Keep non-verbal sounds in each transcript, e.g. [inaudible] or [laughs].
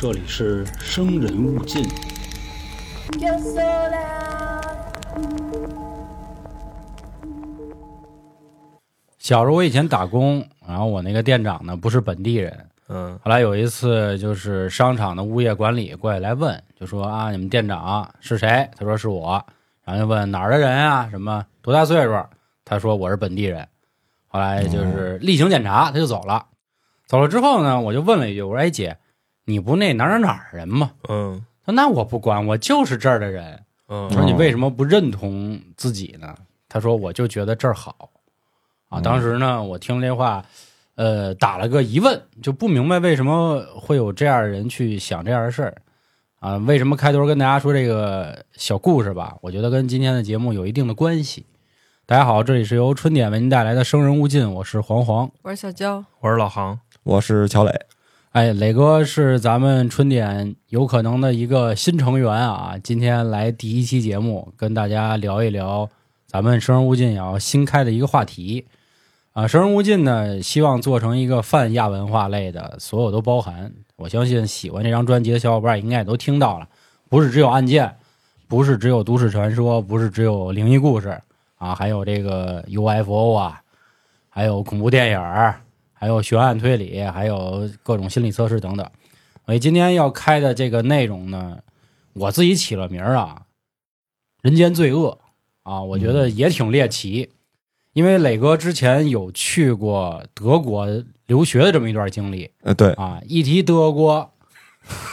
这里是生人勿近。小时候我以前打工，然后我那个店长呢不是本地人，嗯后来有一次就是商场的物业管理过来来问，就说啊你们店长是谁？他说是我，然后就问哪儿的人啊？什么多大岁数？他说我是本地人。后来就是例行检查，他就走了。走了之后呢，我就问了一句，我说哎姐，你不那哪儿哪儿哪儿人吗？嗯他说那我不管，我就是这儿的人。嗯我说你为什么不认同自己呢？他说我就觉得这儿好啊。当时呢，我听这话，呃，打了个疑问，就不明白为什么会有这样的人去想这样的事儿啊？为什么开头跟大家说这个小故事吧？我觉得跟今天的节目有一定的关系。大家好，这里是由春点为您带来的《生人勿近》，我是黄黄。我是小娇，我是老航，我是乔磊，哎，磊哥是咱们春点有可能的一个新成员啊，今天来第一期节目，跟大家聊一聊咱们生人勿近也要新开的一个话题啊。生人勿近呢，希望做成一个泛亚文化类的，所有都包含。我相信喜欢这张专辑的小伙伴应该也都听到了，不是只有案件，不是只有都市传说，不是只有灵异故事啊，还有这个 UFO 啊，还有恐怖电影儿。还有悬案推理，还有各种心理测试等等。所以今天要开的这个内容呢，我自己起了名儿啊，“人间罪恶”啊，我觉得也挺猎奇。因为磊哥之前有去过德国留学的这么一段经历呃，对，啊，一提德国，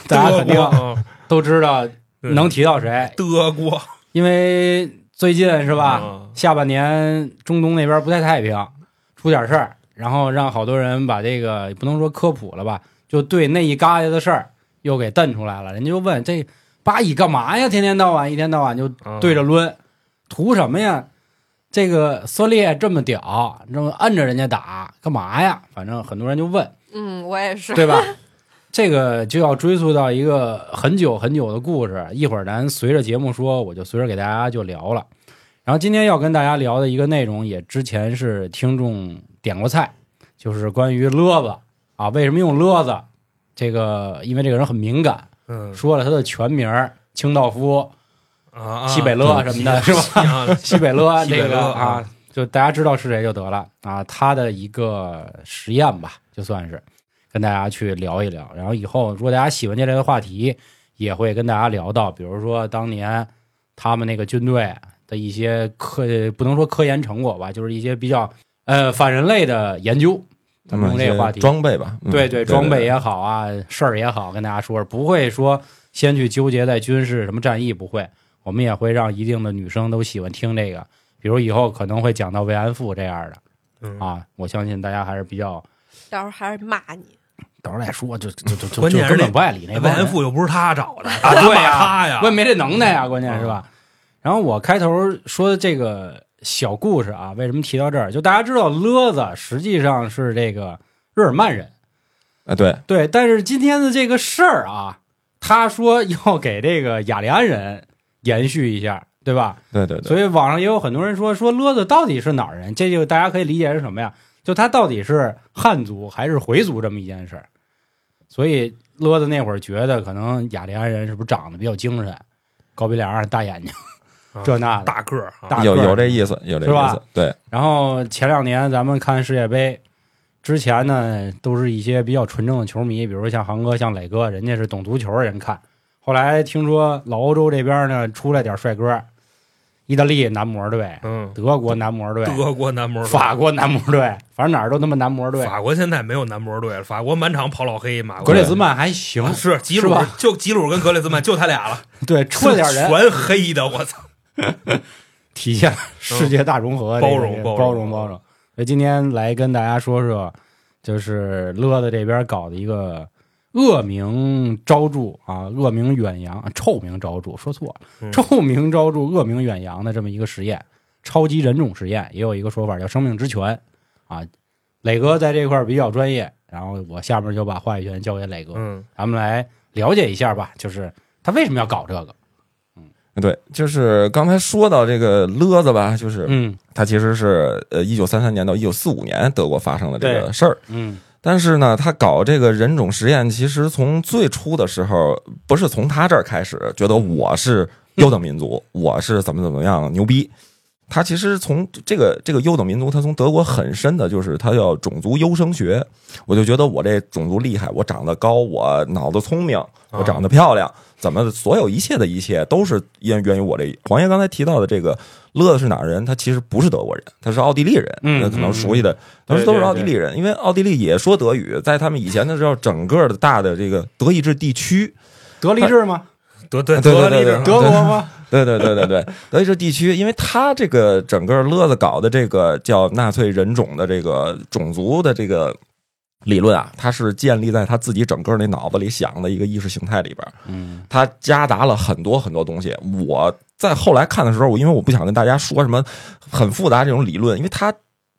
大家肯定定都知道 [laughs] 能提到谁，德国因为最近是吧？嗯下半年中东那边不太太平，出点事儿，然后让好多人把这个不能说科普了吧，就对那一旮瘩的事儿又给瞪出来了。人家就问这巴以干嘛呀？天天到晚，一天到晚就嗯对着抡，图什么呀？这个色列这么屌，这么摁着人家打干嘛呀？反正很多人就问，嗯，我也是，对吧？这个就要追溯到一个很久很久的故事，一会儿咱随着节目说，我就随着给大家就聊了。然后今天要跟大家聊的一个内容，也之前是听众点过菜，就是关于勒子啊，为什么用勒子？这个因为这个人很敏感，嗯说了他的全名儿清道夫、啊西北勒什么的，是吧？[laughs] 西北勒这个啊，就大家知道是谁就得了啊。他的一个实验吧，就算是跟大家去聊一聊。然后以后如果大家喜欢这类的话题，也会跟大家聊到，比如说当年他们那个军队的一些科，不能说科研成果吧，就是一些比较呃反人类的研究。咱们这个话题，装备吧，嗯对对，装备也也好啊，事儿也好，跟大家说，不会说先去纠结在军事什么战役，不会。我们也会让一定的女生都喜欢听这个，比如以后可能会讲到慰安妇这样的嗯啊，我相信大家还是比较，到时候还是骂你。到时候再说，就就就就 [laughs] 关键是根本不爱理那慰安妇又不是他找的啊，对呀，他呀我也没这能耐呀，关键是吧？然后我开头说的这个小故事啊，为什么提到这儿？就大家知道勒子实际上是这个日耳曼人。啊，对，对，但是今天的这个事儿啊，他说要给这个雅利安人延续一下，对吧？对对对，所以网上也有很多人说说勒子到底是哪儿人？这就大家可以理解是什么呀？就他到底是汉族还是回族这么一件事儿。所以勒子那会儿觉得可能雅利安人是不是长得比较精神，高鼻梁、大眼睛，这那。大个儿啊，有大个儿有这意思，有这意思，对，然后前两年咱们看世界杯之前呢，都是一些比较纯正的球迷，比如像航哥、像磊哥，人家是懂足球的人看。后来听说老欧洲这边呢出来点帅哥，意大利男模队、嗯，德国男模队、德国男模队法国男模队，反正哪儿都他妈男模队。法国现在没有男模队了，法国满场跑老黑，马格列兹曼还行，是吉鲁就吉鲁跟格列兹曼就他俩了，[laughs] 对，出了点人，全黑的，我操！[laughs] 体现了世界大融合、包这个容包容包容包容。所以今天来跟大家说说，就是乐子这边搞的一个恶名昭著啊，恶名远扬，臭名昭著，说错了，嗯臭名昭著，恶名远扬的这么一个实验，超级人种实验，也有一个说法叫生命之泉啊。磊哥在这块比较专业，然后我下面就把话语权交给磊哥，嗯咱们来了解一下吧，就是他为什么要搞这个？对，就是刚才说到这个勒子吧，就是嗯它其实是呃一九三三年到一九四五年德国发生的这个事儿。嗯但是呢，他搞这个人种实验，其实从最初的时候，不是从他这儿开始，觉得我是优等民族，我是怎么怎么样牛逼。他其实从这个这个优等民族，他从德国很深的就是他叫种族优生学。我就觉得我这种族厉害，我长得高，我脑子聪明，我长得漂亮，怎么所有一切的一切都是源源于我这。黄爷刚才提到的这个乐子是哪儿人？他其实不是德国人，他是奥地利人。嗯那可能熟悉的，当时都是奥地利人，因为奥地利也说德语，在他们以前的时候，整个的大的这个德意志地区，德意志吗？德对对对德意志对对德国吗？对对对对对，德意志地区，因为他这个整个乐子搞的这个叫纳粹人种的这个种族的这个理论啊，它是建立在他自己整个那脑子里想的一个意识形态里边，嗯他夹杂了很多很多东西。我在后来看的时候，我因为我不想跟大家说什么很复杂这种理论，因为他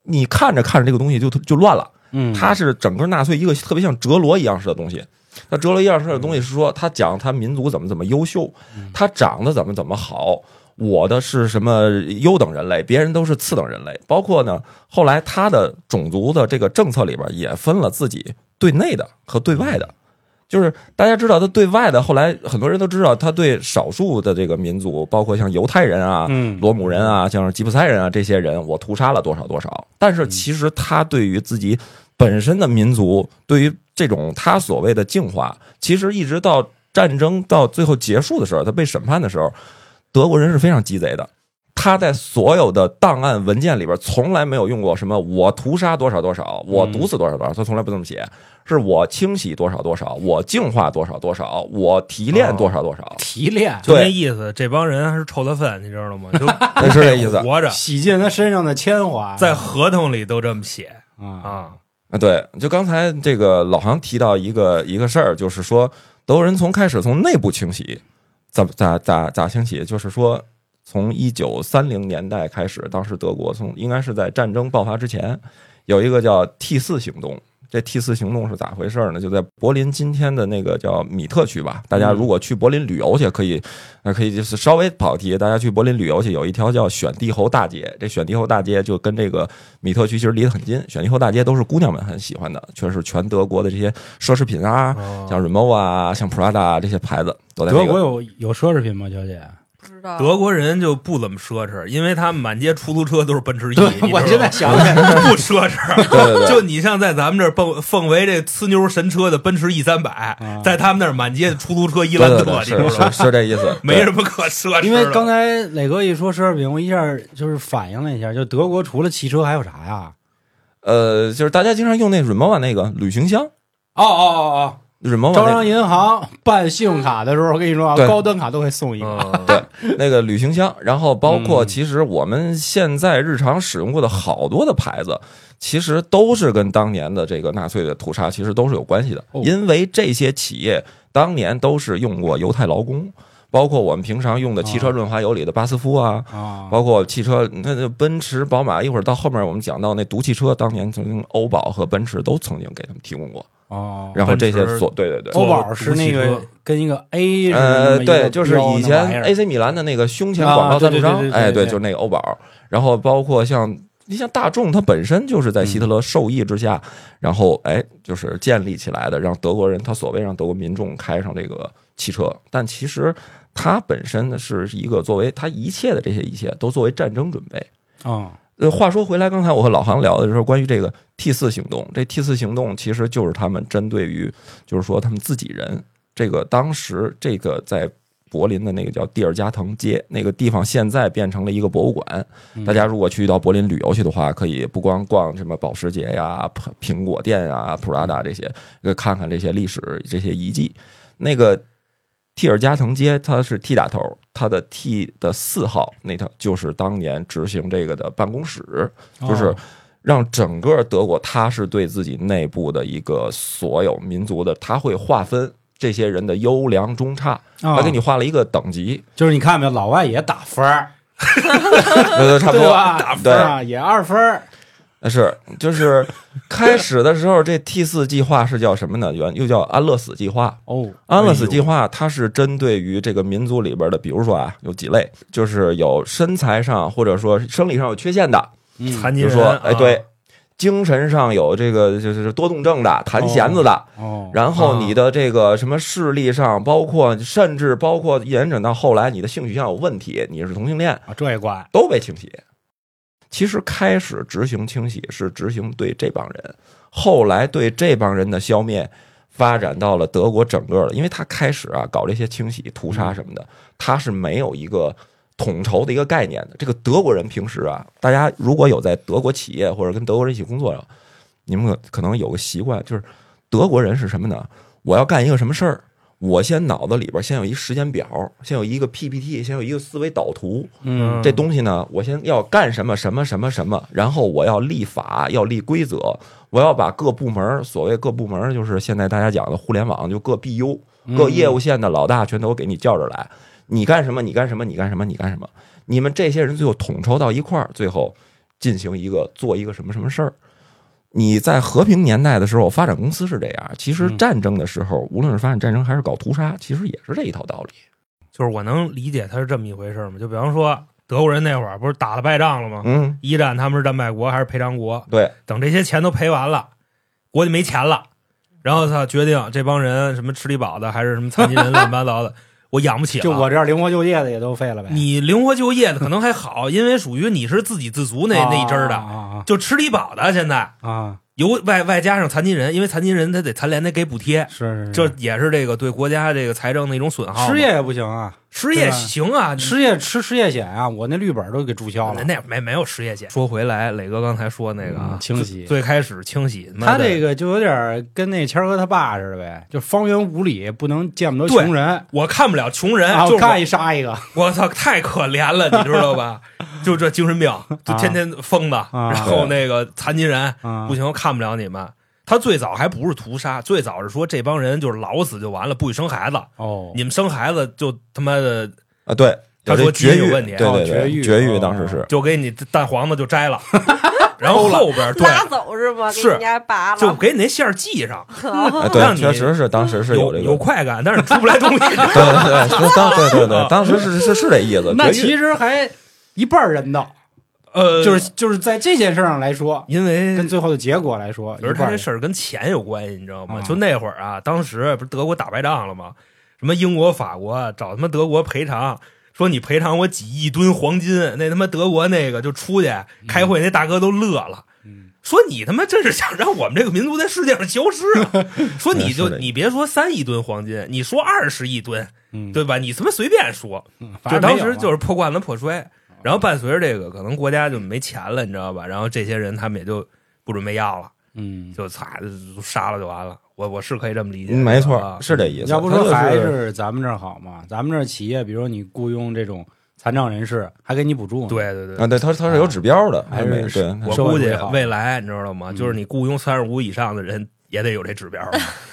你看着看着这个东西就就乱了。嗯，它是整个纳粹一个特别像哲罗一样式的东西。那哲罗一样式的东西是说，他讲他民族怎么怎么优秀，他长得怎么怎么好，我的是什么优等人类，别人都是次等人类。包括呢，后来他的种族的这个政策里边也分了自己对内的和对外的。就是大家知道，他对外的，后来很多人都知道，他对少数的这个民族，包括像犹太人啊、嗯罗姆人啊，像是吉普赛人啊这些人，我屠杀了多少多少。但是其实他对于自己本身的民族，对于这种他所谓的净化，其实一直到战争到最后结束的时候，他被审判的时候，德国人是非常鸡贼的。他在所有的档案文件里边，从来没有用过什么“我屠杀多少多少，我毒死多少多少”，他从来不这么写，是我清洗多少多少，我净化多少多少，我提炼多少多少，提炼，就那意思，这帮人还是臭的粪，你知道吗？[laughs] 就是这意思。活着。洗尽他身上的铅华，在合同里都这么写。啊。啊，啊，对，就刚才这个老航提到一个一个事儿，就是说德国人从开始从内部清洗，咋咋咋咋兴起？就是说从一九三零年代开始，当时德国从应该是在战争爆发之前，有一个叫 T 四行动。这 T 四行动是咋回事呢？就在柏林今天的那个叫米特区吧。大家如果去柏林旅游去，可以，呃，可以就是稍微跑题。大家去柏林旅游去，有一条叫选帝侯大街。这选帝侯大街就跟这个米特区其实离得很近。选帝侯大街都是姑娘们很喜欢的，全是全德国的这些奢侈品啊，哦像 Remo 啊，像 Prada 啊这些牌子都在那个。德国有有奢侈品吗，小姐？不知道。德国人就不怎么奢侈，因为他们满街出租车都是奔驰 E。我现在想起来，不奢侈，[laughs] 对对对。就你像在咱们这儿奉奉为这呲妞神车的奔驰 E 三百啊，在他们那儿满街出租车伊兰特你是知道吗？是是这意思，[laughs] 没什么可奢侈的。因为刚才磊哥一说奢侈品，我一下就是反应了一下，就德国除了汽车还有啥呀？呃，就是大家经常用那 Remo 那个旅行箱。哦哦哦哦招商银行办信用卡的时候，我跟你说啊，高端卡都会送一个。嗯，[laughs] 对那个旅行箱，然后包括嗯其实我们现在日常使用过的好多的牌子，其实都是跟当年的这个纳粹的屠杀其实都是有关系的，哦因为这些企业当年都是用过犹太劳工，包括我们平常用的汽车哦润滑油里的巴斯夫啊。啊，包括汽车，那那奔驰、宝马，一会儿到后面我们讲到那毒汽车，当年曾经欧宝和奔驰都曾经给他们提供过。哦，然后这些所对对对，欧宝是那个跟一个 A 呃，对，就是以前那玩意儿 AC 米兰的那个胸前广告赞助商哎，对对就是那个欧宝。然后包括像你像大众，它本身就是在希特勒授意之下，然后哎，就是建立起来的，让德国人他所谓让德国民众开上这个汽车，但其实它本身呢是一个作为它一切的这些一切都作为战争准备。啊，呃，话说回来，刚才我和老航聊的时候，关于这个 T 四行动，这 T 四行动其实就是他们针对于，就是说他们自己人，这个当时这个在柏林的那个叫蒂尔加滕街那个地方，现在变成了一个博物馆。大家如果去到柏林旅游去的话，可以不光逛什么保时捷呀、苹苹果店呀、普拉达这些，呃，看看这些历史这些遗迹。那个蒂尔加滕街，它是 T 打头，它的 T 的四号那套就是当年执行这个的办公室，就是哦让整个德国，他是对自己内部的一个所有民族的，他会划分这些人的优良中差，他给你画了一个等级，就是你看没有，老外也打分儿，[laughs] 呃，差不多？[laughs] 打对啊，也二分儿是，就是 [laughs] 开始的时候，这 T 四计划是叫什么呢？原又叫安乐死计划。哦，安乐死计划它是针对于这个民族里边的，比如说啊，有几类，就是有身材上或者说生理上有缺陷的，嗯残疾人，说，哎，啊对，精神上有这个就是多动症的、弹弦子的，哦，然后啊你的这个什么视力上，包括甚至包括延展到后来你的性取向有问题，你是同性恋，啊这也怪，都被清洗。其实开始执行清洗是执行对这帮人，后来对这帮人的消灭发展到了德国整个的，因为他开始啊搞这些清洗、屠杀什么的，他是没有一个统筹的一个概念的。这个德国人平时啊，大家如果有在德国企业或者跟德国人一起工作的，你们可可能有个习惯，就是德国人是什么呢？我要干一个什么事儿，我先脑子里边先有一时间表，先有一个 PPT，先有一个思维导图。嗯这东西呢，我先要干什么什么什么什么，然后我要立法，要立规则，我要把各部门，所谓各部门就是现在大家讲的互联网，就各 BU、各业务线的老大全都给你叫着来，你干什么，你干什么，你干什么，你干什么，你们这些人最后统筹到一块儿，最后进行一个做一个什么什么事儿。你在和平年代的时候，发展公司是这样。其实嗯战争的时候，无论是发展战争还是搞屠杀，其实也是这一套道理。就是我能理解他是这么一回事吗。就比方说德国人那会儿不是打了败仗了吗？嗯，一战他们是战败国还是赔偿国？对，等这些钱都赔完了，国家没钱了，然后他决定这帮人什么吃力饱的还是什么残疾人乱七八糟的，我养不起了。就我这样灵活就业的也都废了呗，你灵活就业的可能还好，因为属于你是自给自足那那一支儿的，啊就吃低保的现在啊。啊，有外外加上残疾人，因为残疾人他得残联得给补贴，是是这也是这个对国家这个财政的一种损耗。失业也不行啊，失业行啊，失业吃失业险啊，我那绿本都给注销了。那那没没有失业险。说回来，磊哥刚才说那个清洗最最开始清洗，他这个个就有点跟那谦儿哥他爸似的呗，就方圆五里不能见不得穷人，我看不了穷人，啊，就是我我干一杀一个，[laughs] 我操，太可怜了，你知道吧？就这精神病，就天天疯的，啊然后那个残疾人啊不行，看不了你们。他最早还不是屠杀，最早是说这帮人就是老死就完了，不许生孩子。哦，你们生孩子就他妈的啊，对，他说绝育，问题。对对哦绝育对，绝育哦。当时是。就给你蛋黄子就摘了，[laughs] 然后后边对拉走是吗？是就给你那线儿系上，[laughs] 对，你确实是当时是有这个，有快感，但是出不来东西。对 [laughs] 对对，是当对对对，当时是是是这意思。那其实还一半人道，呃，就是就是在这件事上来说，因为跟最后的结果来说，可是他这事儿跟钱有关系，你知道吗？啊就那会儿啊，当时不是德国打败仗了吗？什么英国、法国找他妈德国赔偿，说你赔偿我几亿吨黄金。那他妈德国那个就出去开会，那大哥都乐了。嗯说你他妈这是想让我们这个民族在世界上消失啊！[laughs] 说你就你别说三亿吨黄金，你说二十亿吨，嗯，对吧？你他妈随便说，嗯，就当时就是破罐子破摔。然后伴随着这个，可能国家就没钱了，你知道吧？然后这些人他们也就不准备要了。嗯，就擦就杀了就完了。我我是可以这么理解，嗯没错啊，是这意思。要不说还是是咱们这儿好嘛？咱们这儿企业，比如你雇佣这种残障人士，还给你补助呢。对对对。啊，对，他他是有指标的，还是我估计未来你知道吗？嗯就是你雇佣三十五以上的人也得有这指标，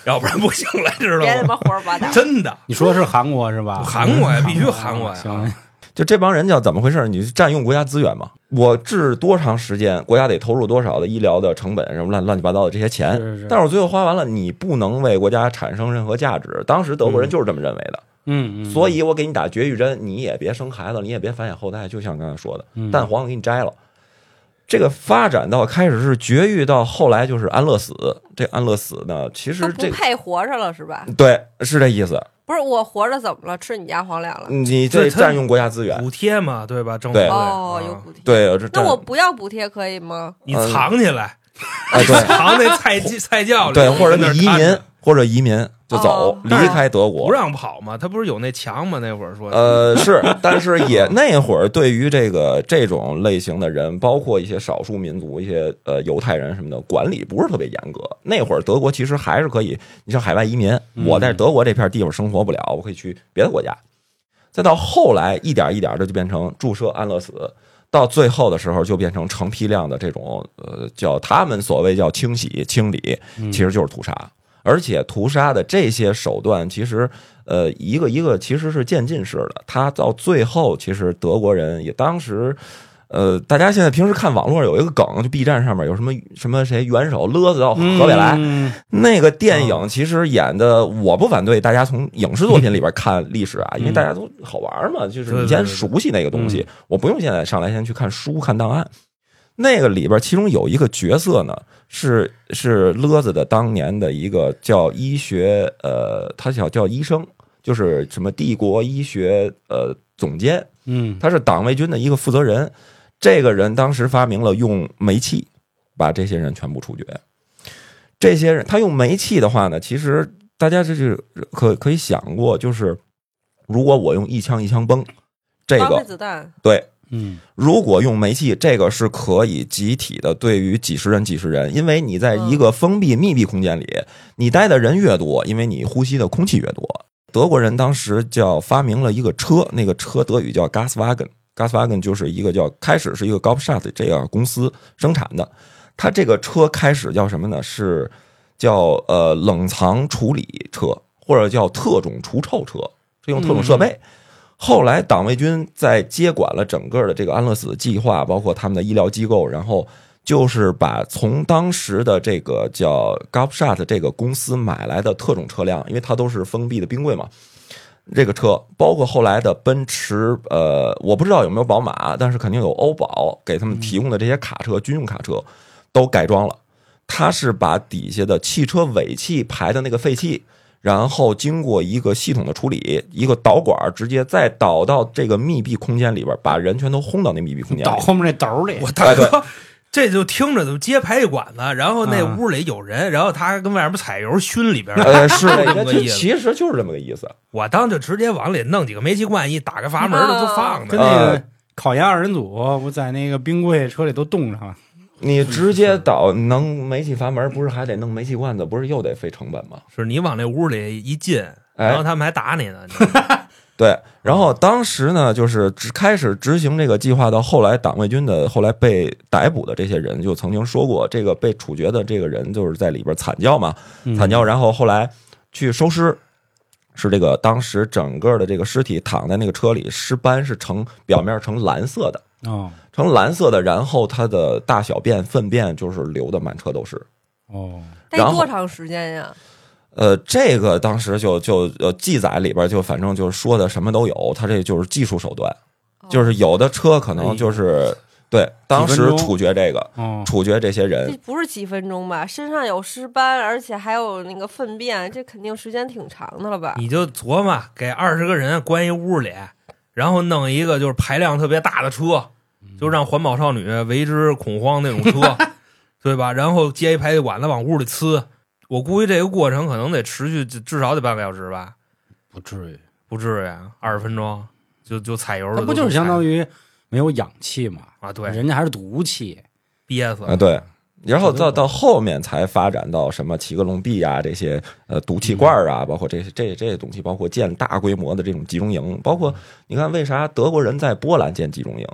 要不然不行了，知别他道吗？妈胡说八道。真的，你说的是韩国是吧？韩国呀必须韩国呀行，就这帮人叫怎么回事？你占用国家资源嘛？我治多长时间，国家得投入多少的医疗的成本，什么乱乱七八糟的这些钱，是是但是我最后花完了，你不能为国家产生任何价值。当时德国人就是这么认为的，嗯嗯，所以我给你打绝育针，你也别生孩子，你也别繁衍后代，就像刚才说的，嗯蛋黄给你摘了。这个发展到开始是绝育，到后来就是安乐死。这安乐死呢，其实这个配活着了是吧？对是这意思。不是我活着怎么了？吃你家皇粮了？你这占用国家资源，补贴嘛，对吧？政府对哦，有啊补贴。对，那我不要补贴可以吗？你藏起来，哎对 [laughs] 藏那菜窖 [laughs] 菜窖里，对，或者跟那移民或者移民就走哦，离开德国不。让跑嘛？他不是有那墙吗？那会儿说，呃，是，但是也那会儿对于这个这种类型的人，包括一些少数民族、一些呃犹太人什么的，管理不是特别严格。那会儿德国其实还是可以，你像海外移民，嗯我在德国这片地方生活不了，我可以去别的国家。再到后来，一点一点的就变成注射安乐死，到最后的时候就变成成批量的这种呃叫他们所谓叫清洗清理，嗯其实就是屠杀。而且屠杀的这些手段，其实呃一个一个其实是渐进式的。他到最后，其实德国人也当时。呃，大家现在平时看网络有一个梗，就 B 站上面有什么什么谁元首勒子到河北来，嗯那个电影其实演的，我不反对大家从影视作品里边看历史啊，因为大家都好玩嘛，就是你先熟悉那个东西，我不用现在上来先去看书看档案。那个里边其中有一个角色呢，是是勒子的当年的一个叫医学呃，他叫叫医生，就是什么帝国医学呃总监，嗯他是党卫军的一个负责人。这个人当时发明了用煤气把这些人全部处决。这些人他用煤气的话呢，其实大家这是可可以想过，就是如果我用一枪一枪崩，这个子弹，对，嗯如果用煤气，这个是可以集体的对于几十人几十人，因为你在一个封闭密闭空间里，你待的人越多，因为你呼吸的空气越多。德国人当时叫发明了一个车，那个车德语叫 Gaswagen。Gaswagen 就是一个叫开始是一个 g o p s h a t 这个公司生产的，它这个车开始叫什么呢？是叫呃冷藏处理车，或者叫特种除臭车，是用特种设备。后来党卫军在接管了整个的这个安乐死计划，包括他们的医疗机构，然后就是把从当时的这个叫 g o p s h a t 这个公司买来的特种车辆，因为它都是封闭的冰柜嘛。这个车包括后来的奔驰，呃，我不知道有没有宝马，但是肯定有欧宝给他们提供的这些卡车，军用卡车都改装了。它是把底下的汽车尾气排的那个废气，然后经过一个系统的处理，一个导管直接再导到这个密闭空间里边，把人全都轰到那密闭空间里。倒后面那斗里，我 [laughs] 大哥，这就听着就接排气管子，然后那屋里有人，然后他还跟外面踩油熏里边儿。呃，[laughs] 是这这个，么个意思其实就是这么个意思。我当就直接往里弄几个煤气罐，一打开阀门的就放着。跟那个呃考研二人组，我在那个冰柜车里都冻上了。你直接倒能煤气阀门，不是还得弄煤气罐子，不是又得费成本吗？是你往那屋里一进，哎然后他们还打你呢。[laughs] 对，然后当时呢，就是只开始执行这个计划，到后来党卫军的后来被逮捕的这些人，就曾经说过，这个被处决的这个人就是在里边惨叫嘛，嗯惨叫，然后后来去收尸，是这个当时整个的这个尸体躺在那个车里，尸斑是呈表面呈蓝色的，哦呈蓝色的，然后它的大小便、粪便就是流的满车都是。哦，然后得多长时间呀？呃，这个当时就就呃记载里边就反正就是说的什么都有，它这就是技术手段，哦就是有的车可能就是对当时处决这个哦，处决这些这人，不是几分钟吧？身上有尸斑，而且还有那个粪便，这肯定时间挺长的了吧？你就琢磨，给二十个人关一屋里，然后弄一个就是排量特别大的车，就让环保少女为之恐慌那种车，[laughs] 对吧？然后接一排气管子往屋里呲，我估计这个过程可能得持续至至少得半个小时吧，不至于，不至于二十分钟就就踩油了，它不就是相当于于没有氧气嘛？啊？对，人家还是毒气。憋死啊对。然后到到后面才发展到什么齐格隆壁啊这些呃毒气罐啊，包括这些这这些东西，包括建大规模的这种集中营，包括你看为啥德国人在波兰建集中营？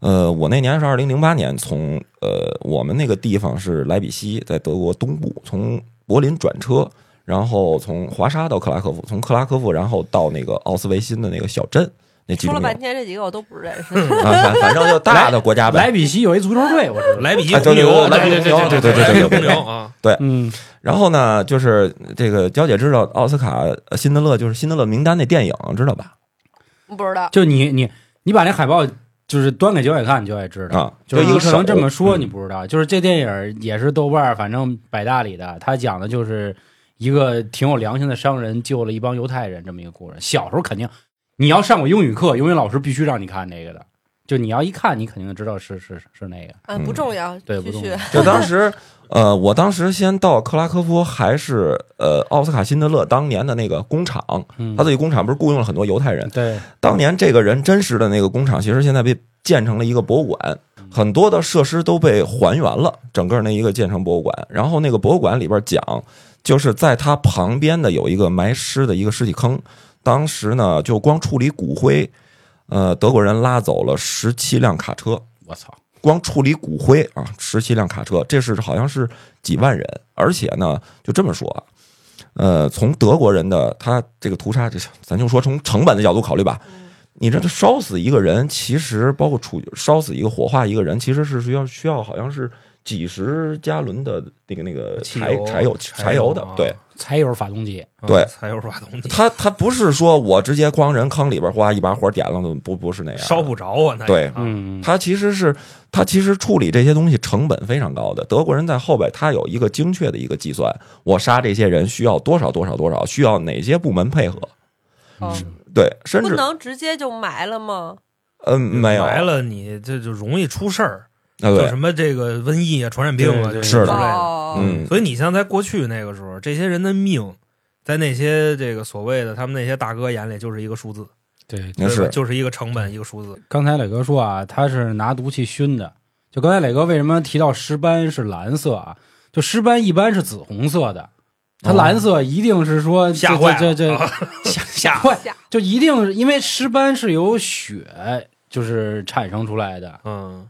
呃，我那年是二零零八年从呃我们那个地方是莱比锡，在德国东部，从柏林转车，然后从华沙到克拉科夫，从克拉科夫然后到那个奥斯维辛的那个小镇那集中营说了半天，这几个我都不认识。啊，反反正就大的国家呗。[laughs] 莱比锡有一足球队，我知道。莱比锡牛，对莱比锡红牛对对对对牛啊，嗯，然后呢，就是这个娇姐知道奥斯卡呃辛德勒就是辛德勒名单那电影知道吧？不知道，就你你你把那海报就是端给九尾看，你就会知道。啊，就是你可能这么说，嗯你不知道，就是这电影也是豆瓣反正百大里的，他讲的就是一个挺有良心的商人救了一帮犹太人这么一个故事。小时候肯定你要上过英语课，英语老师必须让你看这个的，就你要一看，你肯定知道是是是那个。嗯，不重要，对不重要。[laughs] 就当时，呃，我当时先到克拉科夫，还是呃奥斯卡辛德勒当年的那个工厂，嗯他自己工厂不是雇佣了很多犹太人。对，当年这个人真实的那个工厂，其实现在被建成了一个博物馆，很多的设施都被还原了，整个那一个建成博物馆。然后那个博物馆里边讲，就是在他旁边的有一个埋尸的一个尸体坑，当时呢就光处理骨灰，呃，德国人拉走了十七辆卡车。我操，光处理骨灰啊，十七辆卡车，这是好像是几万人，而且呢，就这么说啊，呃，从德国人的他这个屠杀，这咱就说从成本的角度考虑吧，你这烧死一个人，其实包括处烧死一个火化一个人，其实是需要需要好像是几十加仑的那个那个柴柴油柴柴油的对，柴油发动机，对。嗯柴油发动机，他他不是说我直接咣人坑里边哗一把火点了，不不是那样，烧不着啊，那对。嗯，它其实是它其实处理这些东西成本非常高的。德国人在后边他有一个精确的一个计算，我杀这些人需要多少多少多少，需要哪些部门配合。哦。对，甚至不能直接就埋了吗？嗯没有。埋了你这就容易出事儿，就什么这个瘟疫啊、传染病啊，对对这是的。之类的。所以你像在过去那个时候，这些人的命，在那些这个所谓的他们那些大哥眼里就是一个数字，对。那是。就是一个成本，一个数字。刚才磊哥说啊，他是拿毒气熏的。就刚才磊哥为什么提到尸斑是蓝色啊？就尸斑一般是紫红色的，它哦蓝色一定是说吓坏这这这 [laughs] 吓吓坏，吓就一定是因为尸斑是由血就是产生出来的。嗯，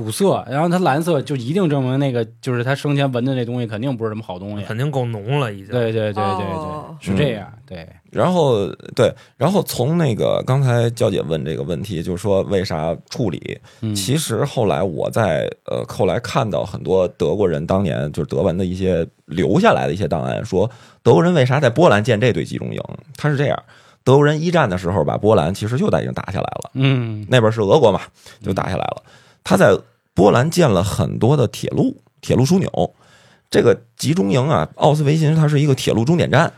堵塞，然后它蓝色就一定证明那个就是他生前闻的那东西肯定不是什么好东西。肯定够浓了，已经。对对对对哦对，是这样。对，然后对，然后从那个刚才娇姐问这个问题，就是说为啥处理？嗯，其实后来我在呃后来看到很多德国人当年就是德文的一些留下来的一些档案，说德国人为啥在波兰建这队集中营？他是这样，德国人一战的时候把波兰其实就已经打下来了，嗯那边是俄国嘛，就打下来了。他在波兰建了很多的铁路，铁路枢纽。这个集中营啊，奥斯维辛它是一个铁路终点站，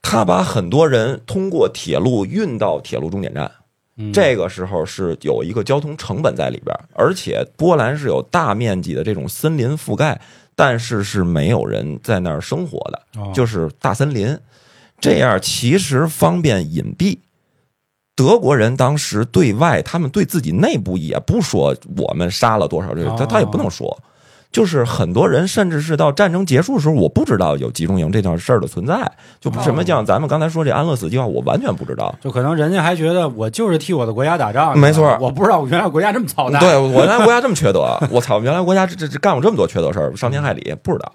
他把很多人通过铁路运到铁路终点站。嗯，这个时候是有一个交通成本在里边，而且波兰是有大面积的这种森林覆盖，但是是没有人在那儿生活的，哦就是大森林，这样其实方便隐蔽。德国人当时对外，他们对自己内部也不说我们杀了多少人，他他也不能说，就是很多人甚至是到战争结束的时候，我不知道有集中营这件事儿的存在，就什么像咱们刚才说这安乐死计划，我完全不知道。就可能人家还觉得我就是替我的国家打仗，没错我不知道我原来国家这么操蛋。对我原来国家这么缺德，我操！原来国家这这这干过这么多缺德事儿，伤天害理，不知道。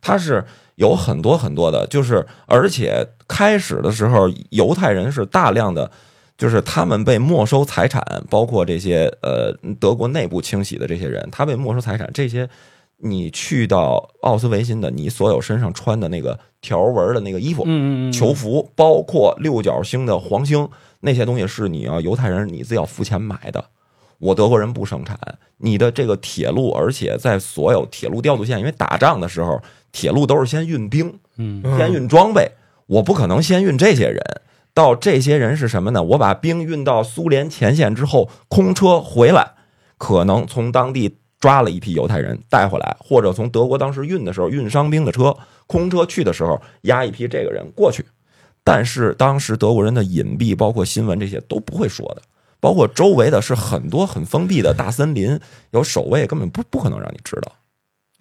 他是有很多很多的，就是而且开始的时候，犹太人是大量的，就是他们被没收财产，包括这些呃德国内部清洗的这些人，他被没收财产，这些你去到奥斯维辛的，你所有身上穿的那个条纹的那个衣服，嗯，嗯嗯，囚服，包括六角星的黄星那些东西是你要犹太人你自己要付钱买的。我德国人不生产你的这个铁路，而且在所有铁路调度线，因为打仗的时候，铁路都是先运兵，嗯，先运装备，我不可能先运这些人。到这些人是什么呢？我把兵运到苏联前线之后，空车回来，可能从当地抓了一批犹太人带回来，或者从德国当时运的时候运伤兵的车，空车去的时候押一批这个人过去。但是当时德国人的隐蔽，包括新闻这些都不会说的，包括周围的是很多很封闭的大森林，有守卫，根本不不可能让你知道。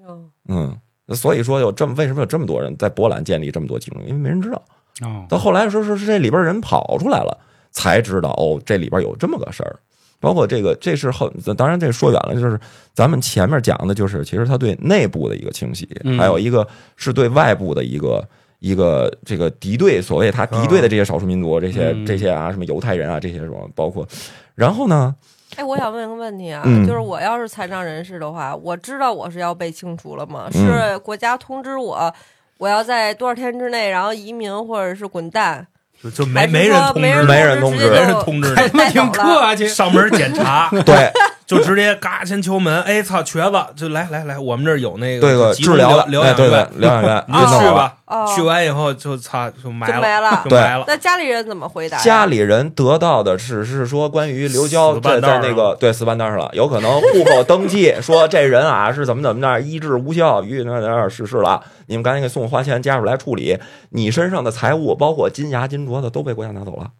嗯嗯，所以说有这么为什么有这么多人在波兰建立这么多集中营？因为没人知道。哦，到后来说说是这里边人跑出来了，才知道哦，这里边有这么个事儿。包括这个，这是后，当然这说远了，就是咱们前面讲的，就是其实他对内部的一个清洗，嗯还有一个是对外部的一个一个这个敌对，所谓他敌对的这些少数民族，这些嗯。这些啊，什么犹太人啊，这些什么，包括，然后呢，哎，我想问个问题啊，嗯。就是我要是残障人士的话，我知道我是要被清除了吗？嗯。是国家通知我，我要在多少天之内，然后移民或者是滚蛋？就没说没人通知，没人通知直接就没人通知你还他妈挺客气。上门检查，[laughs] 对就直接嘎先敲门，哎操，瘸子，就来来来，我们这儿有那个对个治疗的，哎，疗养对对院，，疗养院，[laughs] 你就去。吧。哦，去完以后就擦就埋就没了对就埋了。那家里人怎么回答？家里人得到的只是说关于刘娇在在那个对死半道上了，有可能户口登记说这人啊是怎么怎么着医治无效，于那那儿逝世了，你们赶紧给送花钱，家属来处理。你身上的财物，包括金牙金镯子，都被国家拿走了。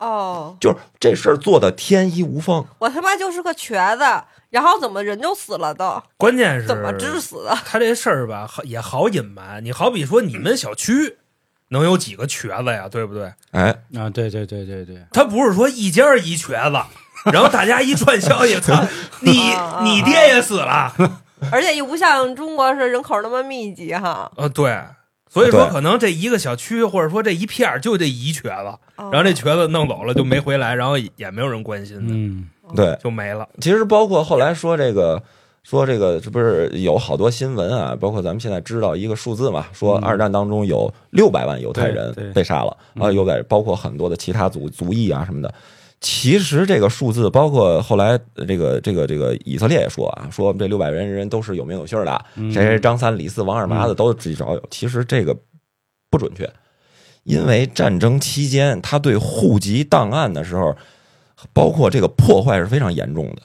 哦，就是这事儿做的天衣无缝，我他妈就是个瘸子，然后怎么人就死了都？关键是怎么致死的？他这事儿吧，好也好隐瞒。你好比说，你们小区能有几个瘸子呀？对不对？哎，啊，对对对对对，他不是说一家一瘸子，然后大家一串消息，操，[laughs] 你啊你爹也死了。而且又不像中国是人口那么密集哈。呃，对，所以说可能这一个小区或者说这一片儿就这一瘸子，然然后这瘸子弄走了就没回来，然后也没有人关心的，嗯，对，就没了。其实包括后来说这个，说这个这不是有好多新闻啊，包括咱们现在知道一个数字嘛，说嗯。二战当中有六百万犹太人被杀了嗯。啊，又在包括很多的其他族族裔啊什么的。其实这个数字，包括后来呃这个这个这个以色列也说啊，说这六百人人都是有名有姓的，嗯谁谁张三李四王二麻子都至少有。其实这个不准确，因为战争期间他对户籍档案的时候，包括这个破坏是非常严重的。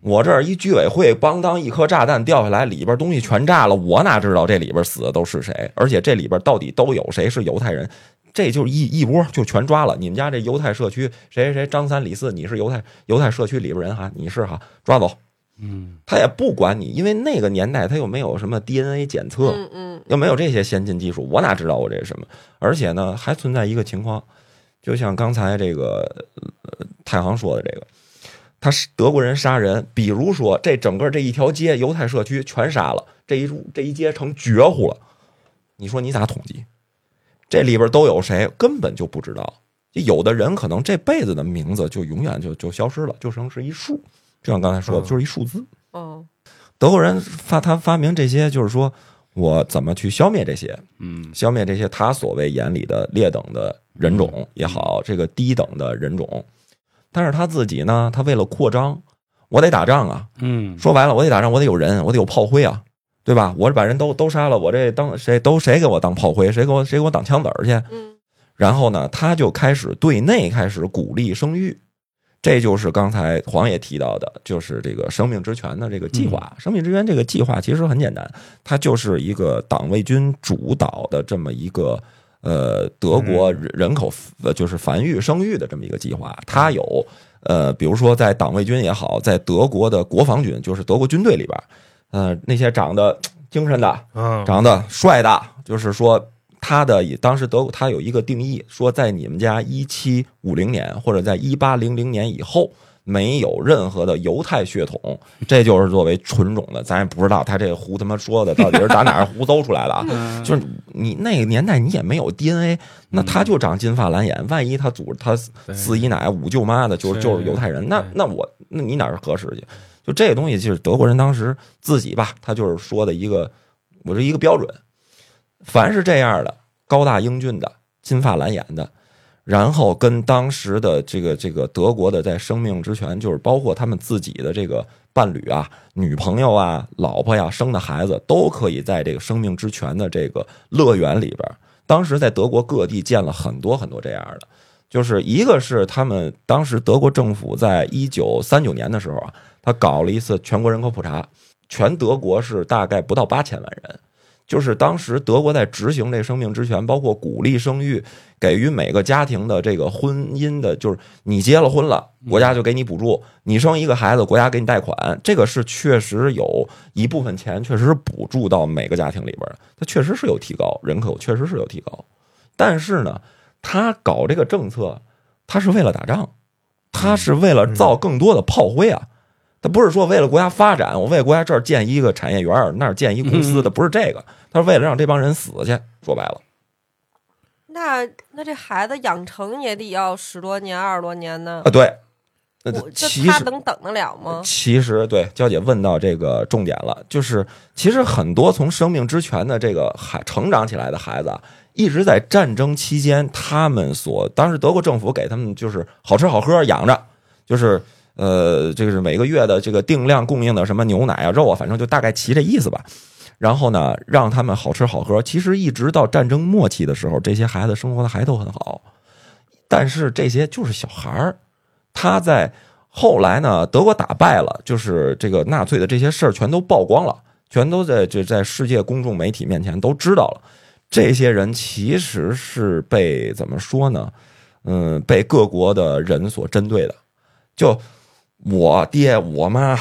我这儿一居委会，邦当一颗炸弹掉下来，里边东西全炸了，我哪知道这里边死的都是谁？而且这里边到底都有谁是犹太人？这就是一一窝就全抓了。你们家这犹太社区谁谁谁张三李四，你是犹太犹太社区里边人哈，你是哈，抓走。嗯他也不管你，因为那个年代他又没有什么 DNA 检测，嗯嗯又没有这些先进技术，我哪知道我这是什么？而且呢，还存在一个情况，就像刚才这个呃太行说的这个，他是德国人杀人，比如说这整个这一条街犹太社区全杀了，这一这一街成绝户了，你说你咋统计？这里边都有谁？根本就不知道。就有的人可能这辈子的名字就永远就就消失了，就剩是一数，就像刚才说的，嗯就是一数字。嗯德国人发他发明这些，就是说我怎么去消灭这些，嗯消灭这些他所谓眼里的劣等的人种也好，这个低等的人种。但是他自己呢，他为了扩张，我得打仗啊。嗯，说白了，我得打仗，我得有人，我得有炮灰啊，对吧？我把人都都杀了，我这当谁都谁给我当炮灰，谁给我谁给我当枪子儿去？嗯然后呢，他就开始对内开始鼓励生育，这就是刚才黄爷提到的，就是这个生命之泉的这个计划。生命之泉这个计划其实很简单，它就是一个党卫军主导的这么一个呃德国人口呃就是繁育生育的这么一个计划。它有呃，比如说在党卫军也好，在德国的国防军，就是德国军队里边，呃，那些长得精神的，嗯，长得帅的，就是说他的当时德国他有一个定义，说在你们家一七五零年或者在一八零零年以后。没有任何的犹太血统，这就是作为纯种的，咱也不知道他这个胡他妈说的到底是打哪儿胡诌出来的啊？[laughs] 嗯就是你那个年代你也没有 DNA，那他就长金发蓝眼，万一他祖他四姨奶五舅妈的就是就是犹太人，那那我那你哪儿合适去？就这个东西，就是德国人当时自己吧，他就是说的一个，我这一个标准，凡是这样的高大英俊的、金发蓝眼的，然后跟当时的这个这个德国的在生命之泉，就是包括他们自己的这个伴侣啊、女朋友啊、老婆呀、生的孩子，都可以在这个生命之泉的这个乐园里边。当时在德国各地建了很多很多这样的，就是一个是他们当时德国政府在一九三九年的时候啊，他搞了一次全国人口普查，全德国是大概不到八千万人。就是当时德国在执行这生命之权，包括鼓励生育，给予每个家庭的这个婚姻的，就是你结了婚了，国家就给你补助；你生一个孩子，国家给你贷款。这个是确实有一部分钱，确实是补助到每个家庭里边的，它确实是有提高，人口确实是有提高。但是呢，他搞这个政策，他是为了打仗，他是为了造更多的炮灰啊。他不是说为了国家发展，我为国家这儿建一个产业园儿，那儿建一公司的，不是这个，他是为了让这帮人死去。说白了，那那这孩子养成也得要十多年、二十多年呢啊，。对，那我这他其实能等得了吗？其实对娇姐问到这个重点了，就是其实很多从生命之泉的这个孩成长起来的孩子啊，一直在战争期间，他们所当时德国政府给他们就是好吃好喝养着，就是呃，这个是每个月的这个定量供应的什么牛奶啊、肉啊，反正就大概齐这意思吧。然后呢，让他们好吃好喝。其实一直到战争末期的时候，这些孩子生活的还都很好，但是这些就是小孩儿，他在后来呢，德国打败了，就是这个纳粹的这些事儿全都曝光了，全都在这在世界公众媒体面前都知道了。这些人其实是被怎么说呢？嗯，被各国的人所针对的。就我爹我妈，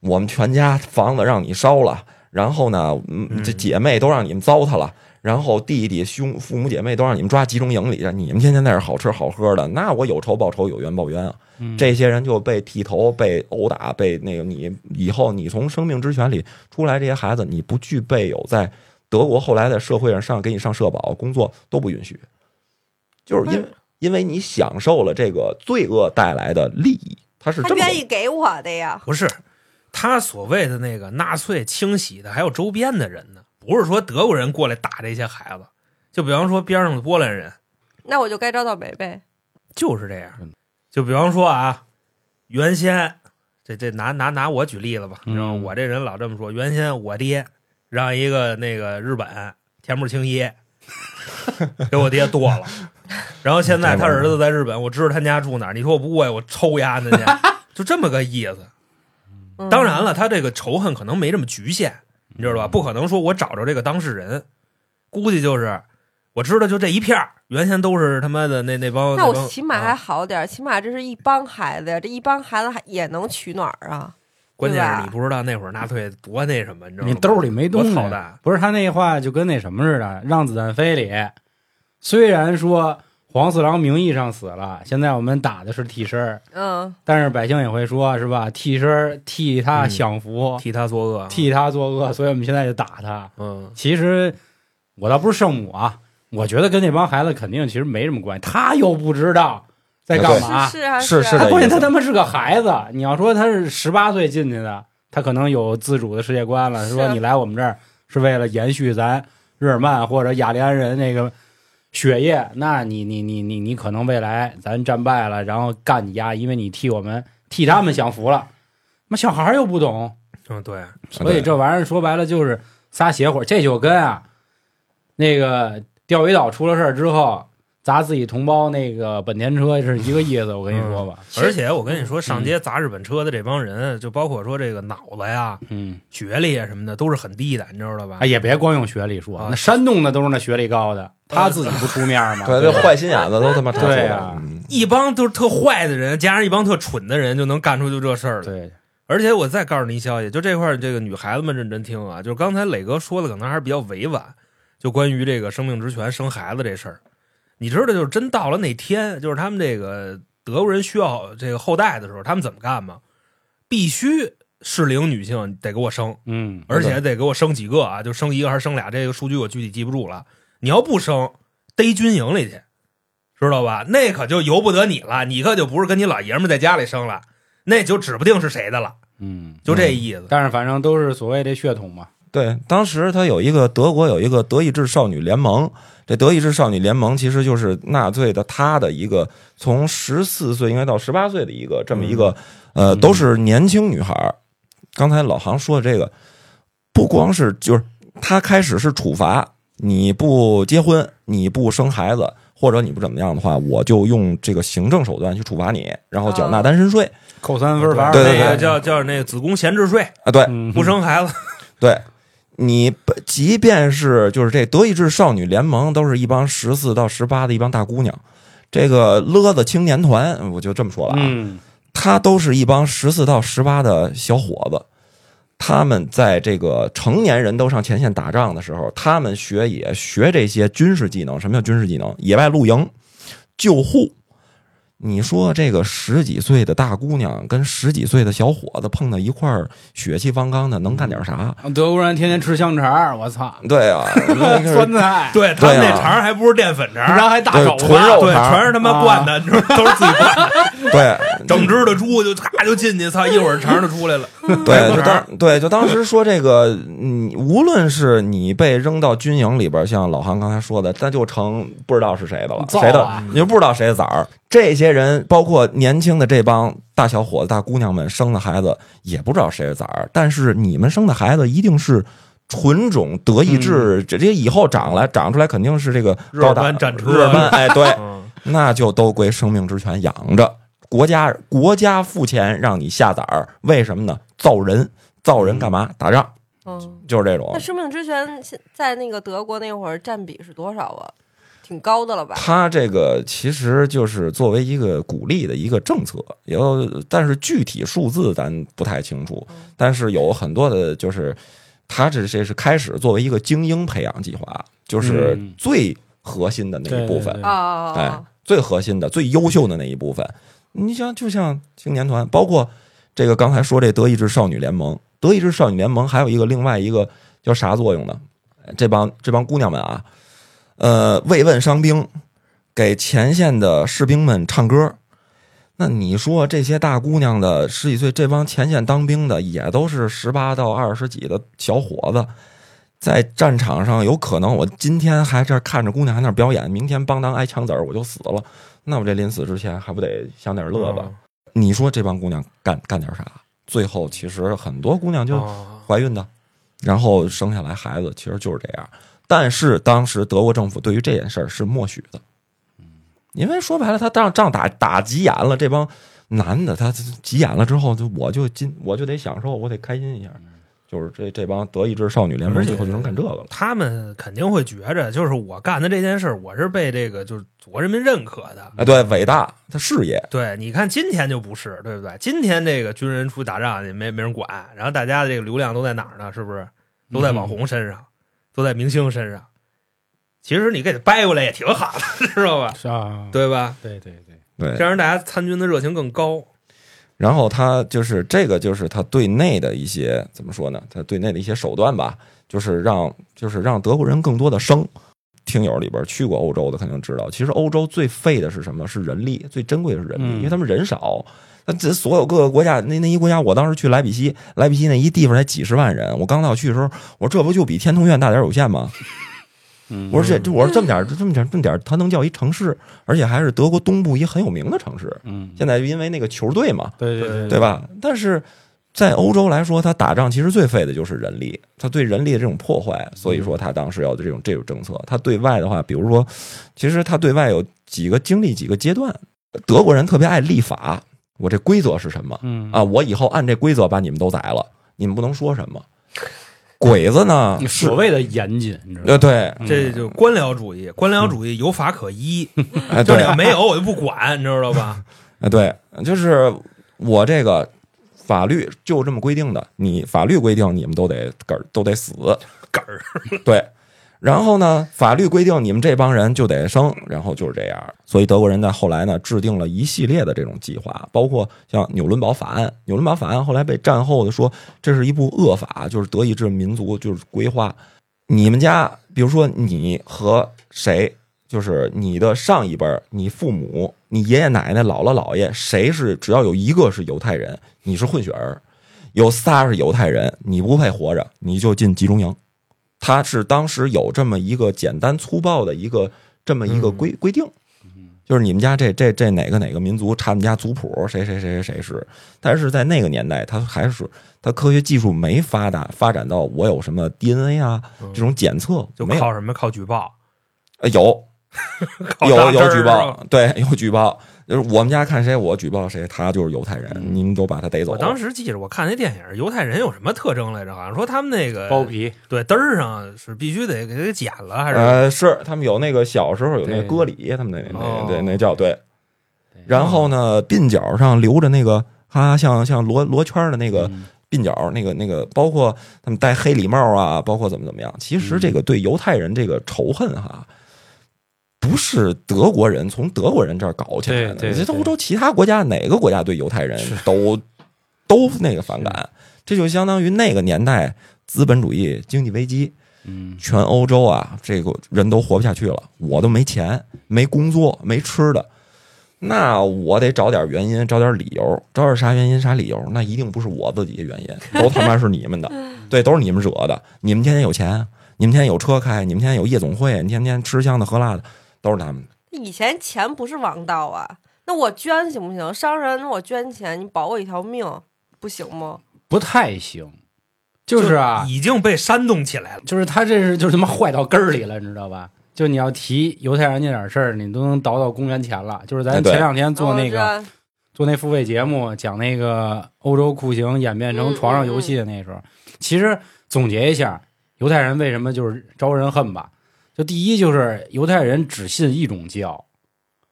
我们全家房子让你烧了，然后呢，这姐妹都让你们糟蹋了。然后弟弟兄父母姐妹都让你们抓集中营里去，你们天天在这好吃好喝的，那我有仇报仇，有冤报冤啊！这些人就被剃头、被殴打、被那个你以后你从生命之泉里出来，这些孩子你不具备有在德国后来在社会上上给你上社保工作都不允许，就是因为因为你享受了这个罪恶带来的利益，他是他这么愿意给我的呀。不是，他所谓的那个纳粹清洗的还有周边的人呢，不是说德国人过来打这些孩子，就比方说边上的波兰人，那我就该招倒霉呗。就是这样嗯。就比方说啊，原先这这拿拿拿我举例子吧，你知道我这人老这么说。原先我爹让一个那个日本田木清一给我爹剁了，然后现在他儿子在日本，我知道他家住哪儿，你说我不过去，我抽丫那去，就这么个意思。嗯 [laughs] 当然了，他这个仇恨可能没这么局限，你知道吧？不可能说我找着这个当事人，估计就是我知道就这一片儿，原先都是他妈的那那帮。那我起码还啊好点儿，起码这是一帮孩子呀，这一帮孩子还也能取暖啊。关键是你不知道那会儿纳粹多那什么，你知道吗？你兜里没东西不是他那话就跟那什么似的，让子弹飞里。虽然说黄四郎名义上死了，现在我们打的是替身儿，嗯，但是百姓也会说，是吧？替身儿替他嗯享福，替他作恶，替他作恶，所以我们现在就打他。嗯，其实我倒不是圣母啊，我觉得跟那帮孩子肯定其实没什么关系，他又不知道在干嘛。是是是是的关键他他妈是个孩子，你要说他是十八岁进去的，他可能有自主的世界观了。是说你来我们这儿是为了延续咱日耳曼或者雅利安人那个血液，那你你你你你可能未来咱战败了，然后干你丫，因为你替我们替他们享福了。那小孩儿又不懂，嗯，对，所以这玩意儿说白了就是撒邪火，这就跟啊那个钓鱼岛出了事儿之后砸自己同胞那个本田车是一个意思。我跟你说吧，而且我跟你说，上街砸日本车的这帮人，就包括说这个脑子呀、嗯，学历啊什么的，都是很低的，你知道吧？哎，？也别光用学历说，啊。那山东的都是那学历高的，他自己不出面吗？对，这坏心眼子都他妈对啊。嗯一帮都是特坏的人，加上一帮特蠢的人，就能干出就这事儿来。对，而且我再告诉你一消息，就这块儿，这个女孩子们认真听啊，就是刚才磊哥说的可能还是比较委婉，就关于这个生命之权生孩子这事儿，你知道，就是真到了那天，就是他们这个德国人需要这个后代的时候，他们怎么干吗？必须适龄女性得给我生，嗯，而且得给我生几个啊，就生一个还是生俩，这个数据我具体记不住了。你要不生，逮军营里去，知道吧？那可就由不得你了，你可就不是跟你老爷们儿在家里生了，那就指不定是谁的了，嗯，就这意思。但是反正都是所谓的血统嘛。对，当时他有一个德国有一个德意志少女联盟，这德意志少女联盟其实就是纳粹的他的一个从十四岁应该到十八岁的一个这么一个呃，嗯都是年轻女孩儿。刚才老杭说的这个，不光是就是他开始是处罚，你不结婚，你不生孩子，或者你不怎么样的话，我就用这个行政手段去处罚你，然后缴纳哦单身税扣三分罚二对对对那个叫叫那个子宫闲置税，啊。对，嗯不生孩子，[laughs] 对你，即便是就是这德意志少女联盟，都是一帮十四到十八的一帮大姑娘。这个勒子青年团，我就这么说了啊，嗯他都是一帮十四到十八的小伙子。他们在这个成年人都上前线打仗的时候，他们学也学这些军事技能。什么叫军事技能？野外露营、救护。你说这个十几岁的大姑娘跟十几岁的小伙子碰到一块儿，血气方刚的，能干点啥？德国人天天吃香肠，我操，对啊，[laughs] 酸菜，[laughs] 对他们那肠还不是淀粉肠儿，然后还大对手对，纯肉肠儿全是他妈灌的，你知道吗都是自己灌的，[laughs] 对整只的猪就咔就进去，操，一会儿肠就出来了。对，就当对就当时说这个，你无论是你被扔到军营里边，像老韩刚才说的，那就成不知道是谁的了，谁的你就不知道谁的崽儿。这些人，包括年轻的这帮大小伙子、大姑娘们生的孩子，也不知道谁的崽儿。但是你们生的孩子一定是纯种德意志，这这以后长来长出来肯定是这个日耳高大曼战车日耳曼，哎，对，嗯，[laughs] 那就都归生命之泉养着。国家国家付钱让你下崽儿，为什么呢？造人，造人干嘛？打仗，嗯，就是这种那。生命之泉现在那个德国那会儿占比是多少啊？挺高的了吧？他这个其实就是作为一个鼓励的一个政策，有但是具体数字咱不太清楚，但是有很多的，就是他这这是开始作为一个精英培养计划，就是嗯最核心的那一部分对对，对啊，哎，最核心的、最优秀的那一部分。你像就像青年团，包括这个刚才说这德意志少女联盟，德意志少女联盟还有一个另外一个叫啥作用呢？这帮这帮姑娘们啊，呃，慰问伤兵，给前线的士兵们唱歌。那你说这些大姑娘的十几岁，这帮前线当兵的也都是十八到二十几的小伙子，在战场上有可能我今天还这儿看着姑娘还那儿表演，明天邦当挨枪子儿我就死了，那我这临死之前还不得享点乐吧？嗯你说这帮姑娘干干点啥？最后其实很多姑娘就哦怀孕的，然后生下来孩子，其实就是这样。但是当时德国政府对于这件事儿是默许的，因为说白了，他仗仗打打急眼了，这帮男的他急眼了之后，就我就今我就得享受，我得开心一下。就是这这帮德意志少女联盟最后就能干这个了。他们肯定会觉着，就是我干的这件事儿，我是被这个就是祖国人民认可的。哎，对，伟大，他事业，对，你看今天就不是，对不对？今天这个军人出去打仗也没没人管，然后大家的这个流量都在哪儿呢？是不是？都在网红身上，都在明星身上。其实你给他掰过来也挺好的，[laughs] 知道吧？是啊，对吧？对对对，对这。样大家参军的热情更高。然后他就是这个，就是他对内的一些怎么说呢？他对内的一些手段吧，就是让就是让德国人更多的生。听友里边去过欧洲的肯定知道，其实欧洲最费的是什么？是人力，最珍贵的是人力，嗯因为他们人少。那这所有各个国家，那那一国家，我当时去莱比锡，莱比锡那一地方才几十万人。我刚到去的时候，我说这不就比天通苑大点儿有限吗？[laughs] 嗯，我说这这我说这么点儿这么点儿这么点儿，它能叫一城市，而且还是德国东部一很有名的城市。嗯，现在因为那个球队嘛，对对对对？吧？但是在欧洲来说，他打仗其实最费的就是人力，他对人力的这种破坏，所以说他当时要的这种这种政策。他对外的话，比如说，其实他对外有几个经历几个阶段。德国人特别爱立法，我这规则是什么嗯啊？我以后按这规则把你们都宰了，你们不能说什么。鬼子呢？所谓的严谨，你知道对，这就官僚主义，官僚主义有法可依，[laughs] 哎对就是你要没有我就不管，你知道吧？啊，对，就是我这个法律就这么规定的，你法律规定你们都得都得死，梗儿，对。然后呢，法律规定你们这帮人就得生，然后就是这样。所以德国人在后来呢制定了一系列的这种计划，包括像纽伦堡法案。纽伦堡法案后来被战后的说这是一部恶法，就是德意志民族就是规划你们家，比如说你和谁，就是你的上一辈儿，你父母、你爷爷奶奶、姥姥姥爷，谁是只要有一个是犹太人，你是混血儿，有仨是犹太人，你不配活着，你就进集中营。他是当时有这么一个简单粗暴的一个这么一个规规定，就是你们家这这这哪个哪个民族查你们家族谱，谁谁谁谁谁是，但是在那个年代，他还是他科学技术没发达发展到我有什么 DNA 啊这种检测就没有，靠什么？靠举报，呃 [laughs] 有。有有举报，对，有举报，就是我们家看谁，我举报谁，他就是犹太人，你们都把他逮走。我当时记着，我看那电影，犹太人有什么特征来着？好像说他们那个包皮，对嘚儿上是必须得给给剪了，还是？呃，是他们有那个小时候有那个割礼，他们那那哦那对那叫对。然后呢，鬓角上留着那个哈，像像罗罗圈的那个嗯鬓角，那个那个，包括他们戴黑礼帽啊，包括怎么怎么样。其实这个对犹太人这个仇恨哈，不是德国人从德国人这儿搞起来的。对对对这欧洲其他国家哪个国家对犹太人都都那个反感？这就相当于那个年代资本主义经济危机，嗯全欧洲啊，这个人都活不下去了，我都没钱，没工作，没吃的，那我得找点原因，找点理由，找点啥原因啥理由？那一定不是我自己的原因，[laughs] 都他妈是你们的，对，都是你们惹的。你们天天有钱，你们天天有车开，你们天天有夜总会，你天天吃香的喝辣的，都是他们的。以前钱不是王道啊，那我捐行不行？商人，我捐钱，你保我一条命，不行吗？不太行，就是啊，已经被煽动起来了。就是他这是就他妈坏到根儿里了，你知道吧？就你要提犹太人那点事儿，你都能倒到公元前了。就是咱前两天做那个、哦做那付费节目，讲那个欧洲酷刑演变成床上游戏的那时候，其实总结一下，犹太人为什么就是招人恨吧？就第一就是犹太人只信一种教，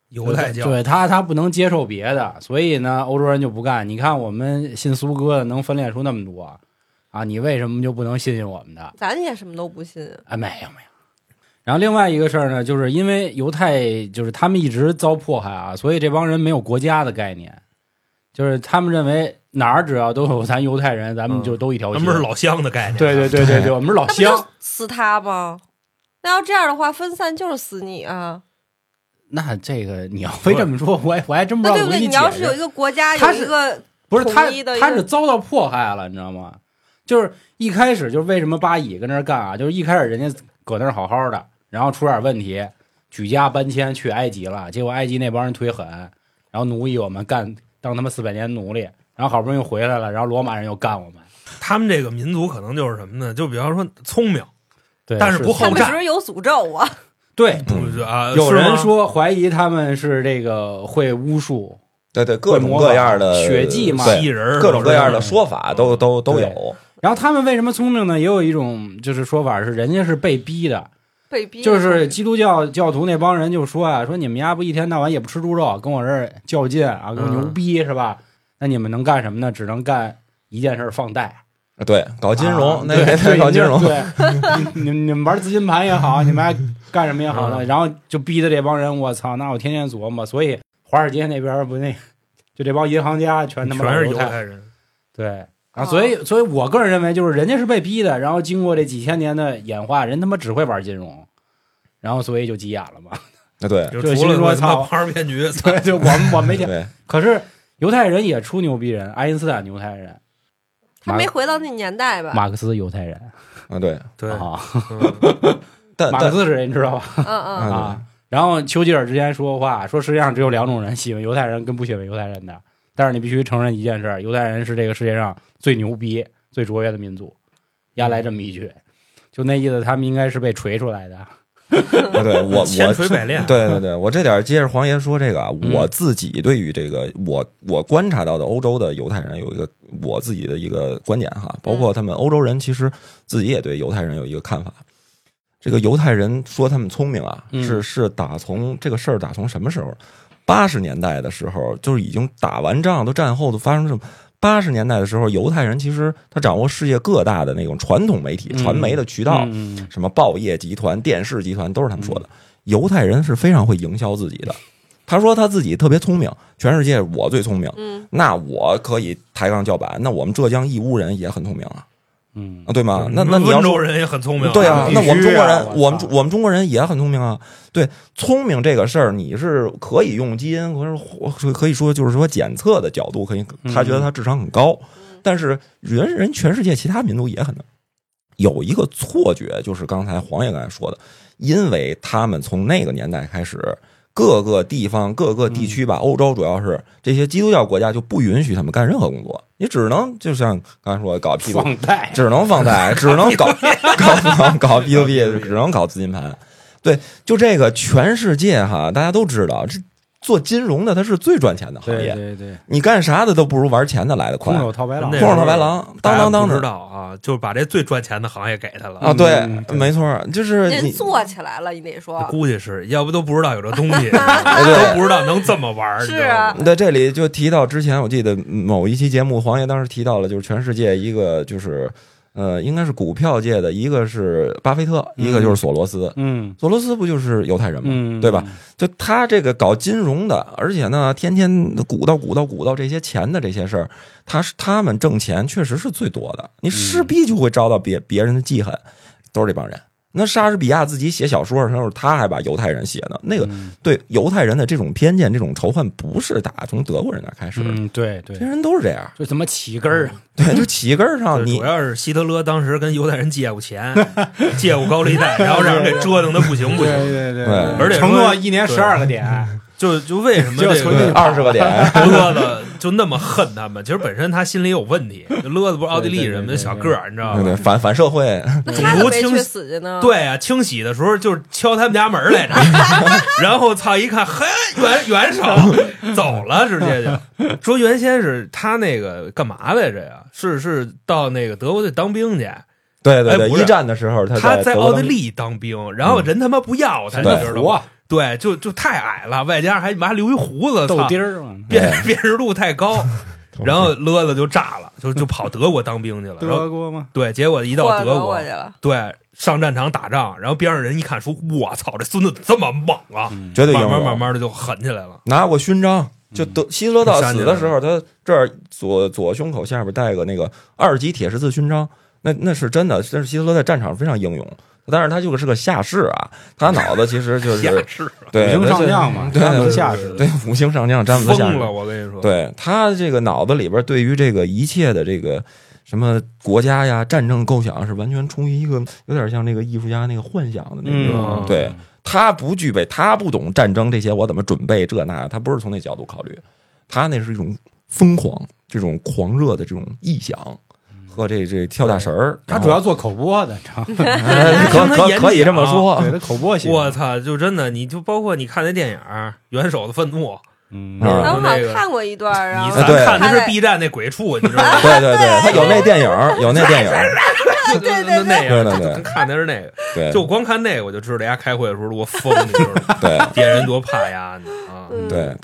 犹太教，对他他不能接受别的，所以呢，欧洲人就不干。你看我们信苏哥的能分裂出那么多啊，你为什么就不能信信我们的？咱也什么都不信。哎，没有没有。然后另外一个事儿呢，就是因为犹太就是他们一直遭迫害啊，所以这帮人没有国家的概念，就是他们认为哪儿只要都有咱犹太人，咱们就都一条心。他们是老乡的概念。对对对对对，我们是老乡就。死他吗？那要这样的话，分散就是死你啊！那这个你要非这么说，我还我还真不知道怎么那对不对？你要是有一个国家他是有一个不是他他是遭到迫害了，你知道吗？就是一开始就是为什么巴以跟那儿干啊？就是一开始人家搁那儿好好的，然后出点问题，举家搬迁去埃及了，结果埃及那帮人忒狠，然后奴役我们，干当他妈四百年奴隶，然后好不容易回来了，然后罗马人又干我们，他们这个民族可能就是什么呢？就比方说聪明，对，但是不他好战们是不是有诅咒啊？[laughs] 对。不是啊？有人说怀疑他们是这个会巫术，对对，各种各样的血迹嘛人各种各样的说法都都都有。然后他们为什么聪明呢？也有一种就是说法是人家是被逼的，[laughs] 被逼就是基督教教徒那帮人就说啊，说你们家不一天到晚也不吃猪肉，跟我这儿较劲啊，跟我牛逼、是吧？那你们能干什么呢？只能干一件事，放贷。对，搞金啊融，那对那对搞金融，对，你你们你们玩资金盘也好，你们爱干什么也好呢，嗯然后就逼的这帮人，我操，那我天天琢磨。所以华尔街那边不那，就这帮银行家全他妈全是犹太，人，对。啊，哦所以，所以我个人认为，就是人家是被逼的，然后经过这几千年的演化，人他妈只会玩金融，然后所以就急眼了嘛。啊对 [laughs] 就就除了说操庞氏骗局，[laughs] 操对，就我们我没钱。对，可是犹太人也出牛逼人，爱因斯坦犹太人，他没回到那年代吧？马克思犹太人啊对，对，啊，嗯 [laughs] 但但马克思是谁你知道吧？嗯嗯，[laughs] 啊啊。然后丘吉尔之前说话说，世界上只有两种人，喜欢犹太人跟不喜欢犹太人的。但是你必须承认一件事，犹太人是这个世界上最牛逼、最卓越的民族。压来这么一句，就那意思，他们应该是被锤出来的。啊对我千我锤百炼，对对对，我这点接着黄爷说这个啊，嗯我自己对于这个我我观察到的欧洲的犹太人有一个我自己的一个观点哈，包括他们欧洲人其实自己也对犹太人有一个看法。这个犹太人说他们聪明啊，嗯是是打从这个事儿打从什么时候？八十年代的时候，就是已经打完仗，都战后都发生什么？八十年代的时候，犹太人其实他掌握世界各大的那种传统媒体、嗯传媒的渠道，嗯什么报业集团、电视集团都是他们说的。犹太人是非常会营销自己的。他说他自己特别聪明，全世界我最聪明，嗯，那我可以抬杠叫板。那我们浙江义乌人也很聪明啊，嗯啊对吗？那那你要说温州人也很聪明，对啊，必须啊那我们中国人，我我们我们中国人也很聪明啊。对，聪明这个事儿，你是可以用基因，或者说可以说就是说检测的角度，可以他觉得他智商很高，但是人人全世界其他民族也很能。有一个错觉，就是刚才黄爷刚才说的，因为他们从那个年代开始，各个地方、各个地区吧，欧洲主要是这些基督教国家就不允许他们干任何工作，你只能就像刚才说的搞 P 放贷，只能放贷，[laughs] 只能 [laughs] 搞搞搞 P to P，只能搞资金盘。对，就这个全世界哈，大家都知道，这做金融的它是最赚钱的行业，对对，你干啥的都不如玩钱的来的快。空。手套白狼。那，空手套白狼，当当当知道啊，就是把这最赚钱的行业给他了。啊！对没错，就是人你做起来了，你得说。估计是要不都不知道有这东西，对 [laughs] 都不知道能这么玩是啊。在这里就提到之前，我记得某一期节目，黄爷当时提到了，就是全世界一个就是呃，应该是股票界的，一个是巴菲特，一个就是索罗斯。嗯索罗斯不就是犹太人吗？嗯，对吧？就他这个搞金融的，而且呢，天天鼓捣鼓捣鼓捣这些钱的这些事儿，他是他们挣钱确实是最多的，你势必就会遭到别别人的记恨，都是这帮人。那莎士比亚自己写小说的时候，他还把犹太人写的那个嗯。对犹太人的这种偏见、这种仇恨，不是打从德国人那儿开始的，嗯，对对。这，人都是这样。就怎么起根儿啊，对，就起根儿上你主要是希特勒当时跟犹太人借过钱，借过高利贷，[laughs] 然后让人给折腾的不行不行。对对对而且承诺一年十二个点，就就为什么这二十个点，[laughs] 乐子就那么恨他们？其实本身他心里有问题。就乐子不是奥地利人吗？小个儿，你知道吗？反反社会，那他怎么没种族清洗去呢？，对啊，清洗的时候就是敲他们家门来着，[laughs] 然后操一看，嘿，元元首走了，直接就说原先是他那个干嘛来着呀？是是到那个德国去当兵去，对对对，一战的时候他他在奥地利当兵，然后人他妈不要他，你知道吗？对，就就太矮了，外加上还妈留一胡子，豆操，丁儿嘛，辨辨识度太高，[laughs] 然后勒子就炸了，就就跑德国当兵去了。德国吗，对，结果一到德国去，了。对上战场打仗，然后边上人一看说：“我操，这孙子这么猛啊！”绝对赢慢慢慢慢的就狠起来了。拿过勋章。就德希特勒到死的时候，他这儿左左胸口下边带个那个二级铁十字勋章，那那是真的，但是希特勒在战场上非常英勇，但是他就是个下士啊，他脑子其实就是 [laughs] 下是士对五星上将嘛，对詹姆斯对下士，对五星上将詹姆斯下了，我跟你说，，对他这个脑子里边对于这个一切的这个什么国家呀、战争构想是完全出于一个有点像那个艺术家那个幻想的那种。嗯，对他不具备，他不懂战争这些，我怎么准备这那，他不是从那角度考虑，他那是一种疯狂、这种狂热的这种臆想和这这跳大神儿。他主要做口播的，[laughs] 可可可以这么说，对他口播型，我操，就真的，你就包括你看那电影《元首的愤怒》，嗯我好像看过一段你啊对咱看的是 B 站那鬼畜，你知道吗？对对对，他有那电影，有那电影儿，[laughs] 对对对，那样，对对对看的是那个，对就光看那个我就知道，人家开会的时候多疯，你知道吗？对 [laughs] 别人多怕呀你啊！嗯对。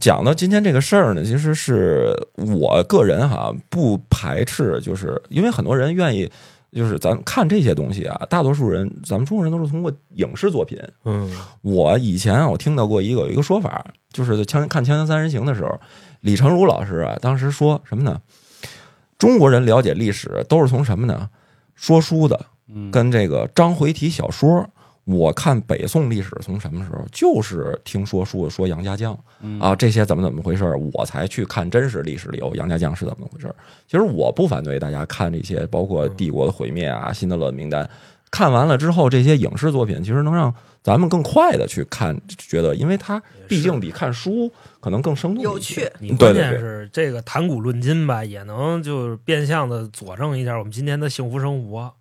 讲到今天这个事儿呢，其实是我个人哈不排斥，就是因为很多人愿意，就是咱看这些东西啊，大多数人咱们中国人都是通过影视作品。嗯我以前啊我听到过一个有一个说法，就是在枪看《锵锵三人行》的时候，李成儒老师啊当时说什么呢？中国人了解历史都是从什么呢？说书的嗯跟这个章回体小说。我看北宋历史从什么时候？就是听说书说杨家将嗯啊，这些怎么怎么回事儿，我才去看真实历史里有杨家将是怎么回事儿。其实我不反对大家看这些，包括帝国的毁灭啊、辛德勒的名单，看完了之后，这些影视作品其实能让咱们更快的去看，觉得因为它毕竟比看书可能更生动一些有趣。你关键是这个谈古论今吧，也能就是变相的佐证一下我们今天的幸福生活。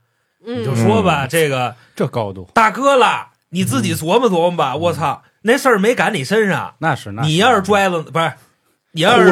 你就嗯，说吧，这个这高度，大哥了，你自己琢磨琢磨吧。我操，那事儿没赶你身上，那是那你要是拽了，不是你要是，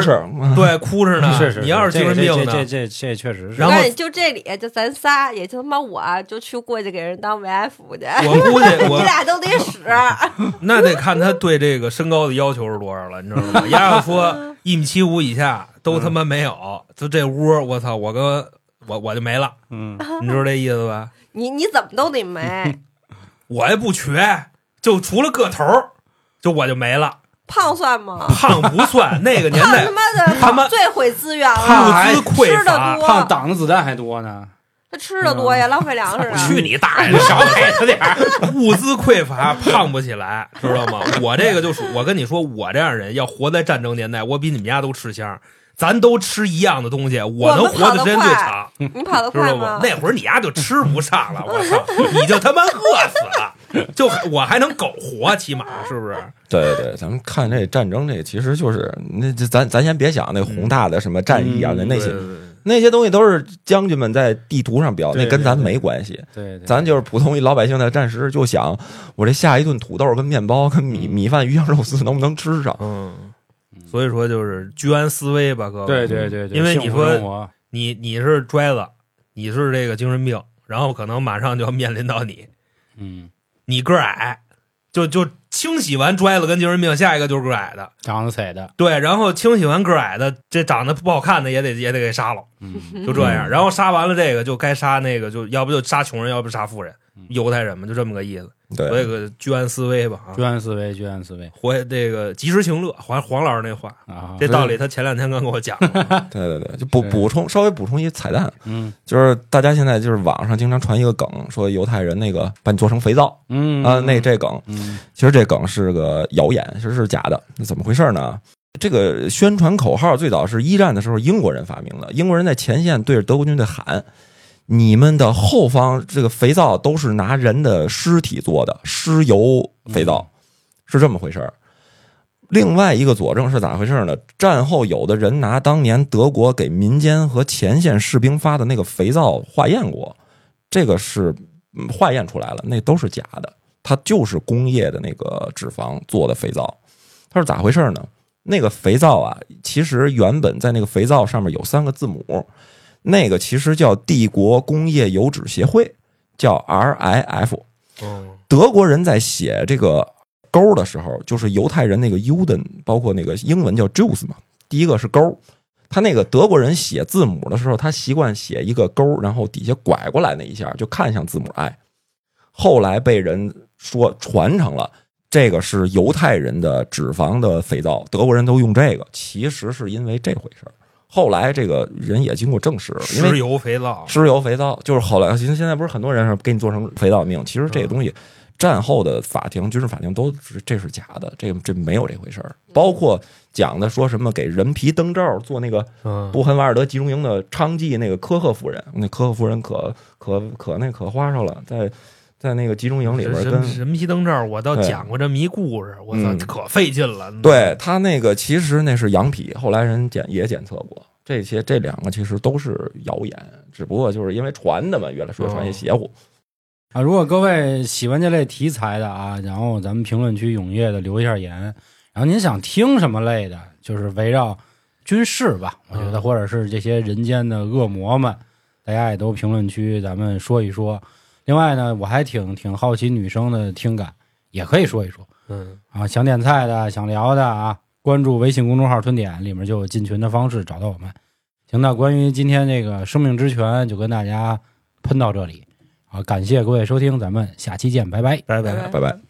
对哭着呢，是是，你要是精神病呢这这，这这确实是，然后就这里，就咱仨，也就他妈我，就去过去给人当慰安妇去，我估计 [laughs] 我你俩都得使。[laughs] 那得看他对这个身高的要求是多少了，你知道吗？丫要说一米七五以下都他妈没有，就这屋，我操，我跟我我就没了，嗯，[laughs] 你知道这意思吧？你你怎么都得没，[laughs] 我也不瘸，就除了个头，就我就没了。胖算吗？胖不算，那个年代胖他妈的他妈最毁资源了物了，资匮吃的乏，多胖挡的子弹还多呢，他吃的多呀，浪费粮食啊。去你大爷的！少给他点儿，[laughs] 物资匮乏，胖不起来，知道吗？我这个就属，我跟你说，我这样人要活在战争年代，我比你们家都吃香。咱都吃一样的东西，我能活的时间最长，[laughs] 你跑得 [laughs] 知道快吗吗？？那会儿你丫就吃不上了，我操，[laughs] 你就他妈饿死了，就我还能苟活，起码是不是？对对对，咱们看这战争，这其实就是那咱咱先别想那宏大的什么战役啊，那嗯那些那些东西都是将军们在地图上标，那跟咱没关系。对，对咱就是普通一老百姓的战时，就想我这下一顿土豆跟面包跟米嗯米饭鱼香肉丝能不能吃上？嗯，所以说就是居安思危吧，各位。对对对对，因为你说你你是拽子，你是这个精神病，然后可能马上就要面临到你，嗯，你个儿矮，就就清洗完拽子跟精神病，下一个就是个儿矮的，长得矮的，对，然后清洗完个儿矮的，这长得不好看的也得也得给杀了，嗯，就这样，然后杀完了这个就该杀那个，就要不就杀穷人，要不杀富人嗯，犹太人嘛，就这么个意思。所以对，个居安思危吧啊居，安思危，居安思危活这个及时行乐，黄黄老师那话，啊，这道理他前两天刚跟我讲了，[laughs] 对对对，就补补充稍微补充一彩蛋，嗯就是大家现在就是网上经常传一个梗，说犹太人那个把你做成肥皂嗯啊，那这梗嗯其实这梗是个谣言，其实是假的。那怎么回事呢？这个宣传口号最早是一战的时候英国人发明的，英国人在前线对着德国军队喊：“你们的后方这个肥皂都是拿人的尸体做的，尸油肥皂，是这么回事儿。”另外一个佐证是咋回事呢？战后有的人拿当年德国给民间和前线士兵发的那个肥皂化验过，这个是嗯化验出来了，那都是假的。它就是工业的那个脂肪做的肥皂。它是咋回事呢？那个肥皂啊，其实原本在那个肥皂上面有三个字母，那个其实叫帝国工业油脂协会，叫 RIF。嗯德国人在写这个勾的时候，就是犹太人那个 Juden，包括那个英文叫 Jews 嘛，第一个是勾。他那个德国人写字母的时候，他习惯写一个勾，然后底下拐过来那一下，就看向字母 I。后来被人说传承了，这个是犹太人的脂肪的肥皂，德国人都用这个，其实是因为这回事儿。后来这个人也经过证实，因为石油肥皂，石油肥皂就是后来，现现在不是很多人说给你做成肥皂命，其实这个东西，战后的法庭、军事法庭都是这是假的，这这没有这回事儿。包括讲的说什么给人皮灯罩做那个嗯，布痕瓦尔德集中营的娼妓那个科赫夫人，那科赫夫人可可可那可花哨了，在在那个集中营里边跟人人皮灯罩，我倒讲过这么一故事，我操，嗯可费劲了。对他那个其实那是羊皮，后来人检也检测过，这些这两个其实都是谣言，只不过就是因为传的嘛，越来越传越邪乎。啊，如果各位喜欢这类题材的啊，然后咱们评论区踊跃的留一下言，然后您想听什么类的，就是围绕军事吧，我觉得嗯或者是这些人间的恶魔们，大家也都评论区咱们说一说。另外呢，我还挺挺好奇女生的听感，也可以说一说嗯，啊。想点菜的、想聊的啊，关注微信公众号“春点”，里面就有进群的方式，找到我们。行，那关于今天这个生命之泉，就跟大家喷到这里。好，感谢各位收听，咱们下期见，拜拜。拜拜拜拜。